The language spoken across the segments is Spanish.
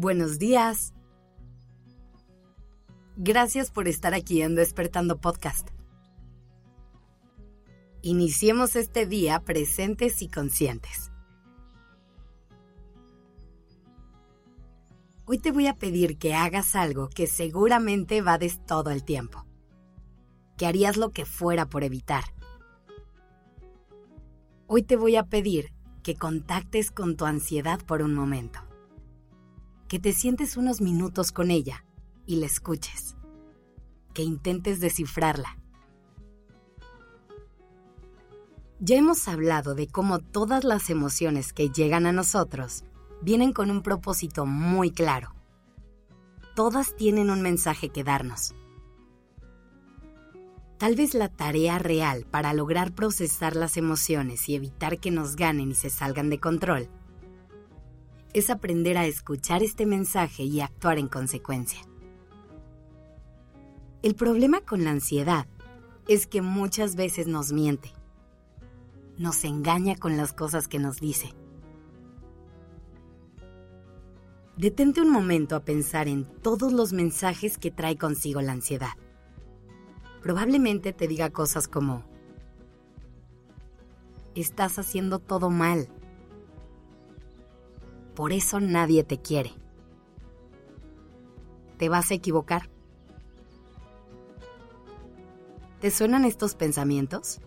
Buenos días. Gracias por estar aquí en Despertando Podcast. Iniciemos este día presentes y conscientes. Hoy te voy a pedir que hagas algo que seguramente vades todo el tiempo. Que harías lo que fuera por evitar. Hoy te voy a pedir que contactes con tu ansiedad por un momento que te sientes unos minutos con ella y la escuches, que intentes descifrarla. Ya hemos hablado de cómo todas las emociones que llegan a nosotros vienen con un propósito muy claro. Todas tienen un mensaje que darnos. Tal vez la tarea real para lograr procesar las emociones y evitar que nos ganen y se salgan de control es aprender a escuchar este mensaje y actuar en consecuencia. El problema con la ansiedad es que muchas veces nos miente, nos engaña con las cosas que nos dice. Detente un momento a pensar en todos los mensajes que trae consigo la ansiedad. Probablemente te diga cosas como, estás haciendo todo mal por eso nadie te quiere. ¿Te vas a equivocar? ¿Te suenan estos pensamientos?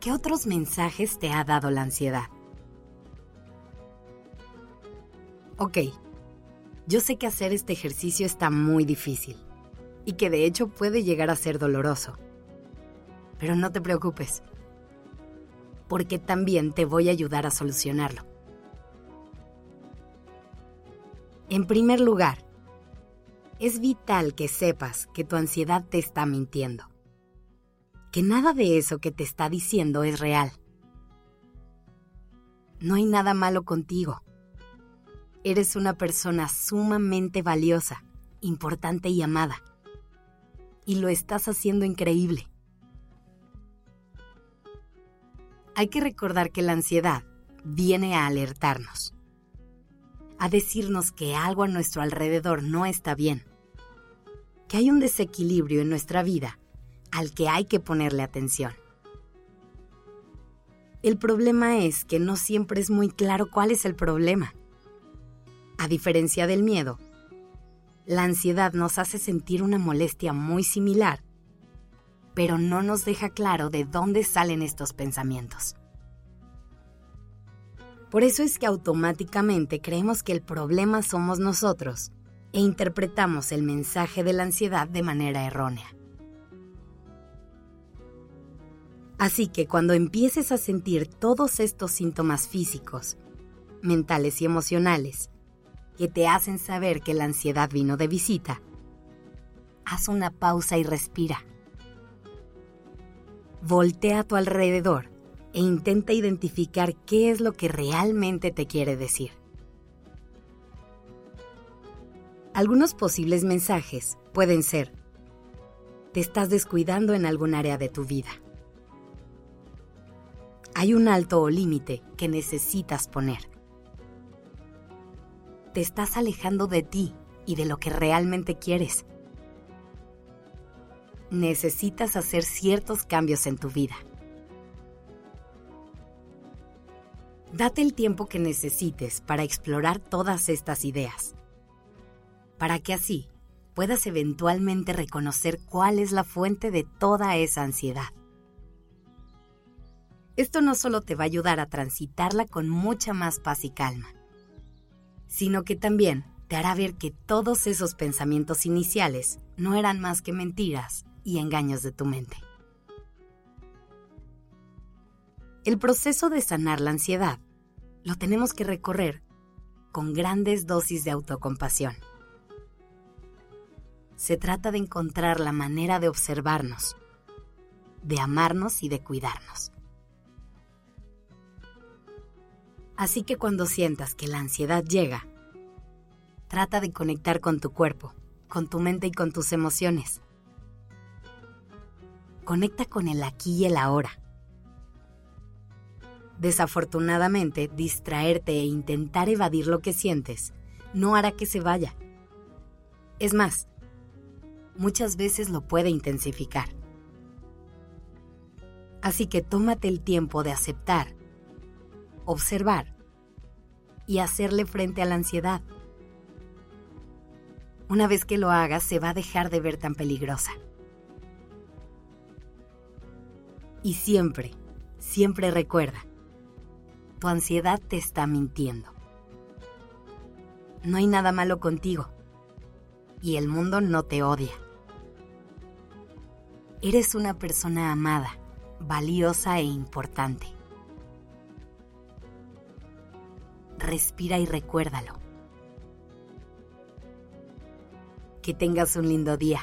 ¿Qué otros mensajes te ha dado la ansiedad? Ok, yo sé que hacer este ejercicio está muy difícil y que de hecho puede llegar a ser doloroso. Pero no te preocupes, porque también te voy a ayudar a solucionarlo. En primer lugar, es vital que sepas que tu ansiedad te está mintiendo. Que nada de eso que te está diciendo es real. No hay nada malo contigo. Eres una persona sumamente valiosa, importante y amada. Y lo estás haciendo increíble. Hay que recordar que la ansiedad viene a alertarnos a decirnos que algo a nuestro alrededor no está bien, que hay un desequilibrio en nuestra vida al que hay que ponerle atención. El problema es que no siempre es muy claro cuál es el problema. A diferencia del miedo, la ansiedad nos hace sentir una molestia muy similar, pero no nos deja claro de dónde salen estos pensamientos. Por eso es que automáticamente creemos que el problema somos nosotros e interpretamos el mensaje de la ansiedad de manera errónea. Así que cuando empieces a sentir todos estos síntomas físicos, mentales y emocionales que te hacen saber que la ansiedad vino de visita, haz una pausa y respira. Voltea a tu alrededor e intenta identificar qué es lo que realmente te quiere decir. Algunos posibles mensajes pueden ser, te estás descuidando en algún área de tu vida. Hay un alto o límite que necesitas poner. Te estás alejando de ti y de lo que realmente quieres. Necesitas hacer ciertos cambios en tu vida. Date el tiempo que necesites para explorar todas estas ideas, para que así puedas eventualmente reconocer cuál es la fuente de toda esa ansiedad. Esto no solo te va a ayudar a transitarla con mucha más paz y calma, sino que también te hará ver que todos esos pensamientos iniciales no eran más que mentiras y engaños de tu mente. El proceso de sanar la ansiedad lo tenemos que recorrer con grandes dosis de autocompasión. Se trata de encontrar la manera de observarnos, de amarnos y de cuidarnos. Así que cuando sientas que la ansiedad llega, trata de conectar con tu cuerpo, con tu mente y con tus emociones. Conecta con el aquí y el ahora Desafortunadamente, distraerte e intentar evadir lo que sientes no hará que se vaya. Es más, muchas veces lo puede intensificar. Así que tómate el tiempo de aceptar, observar y hacerle frente a la ansiedad. Una vez que lo hagas, se va a dejar de ver tan peligrosa. Y siempre, siempre recuerda, tu ansiedad te está mintiendo. No hay nada malo contigo y el mundo no te odia. Eres una persona amada, valiosa e importante. Respira y recuérdalo. Que tengas un lindo día.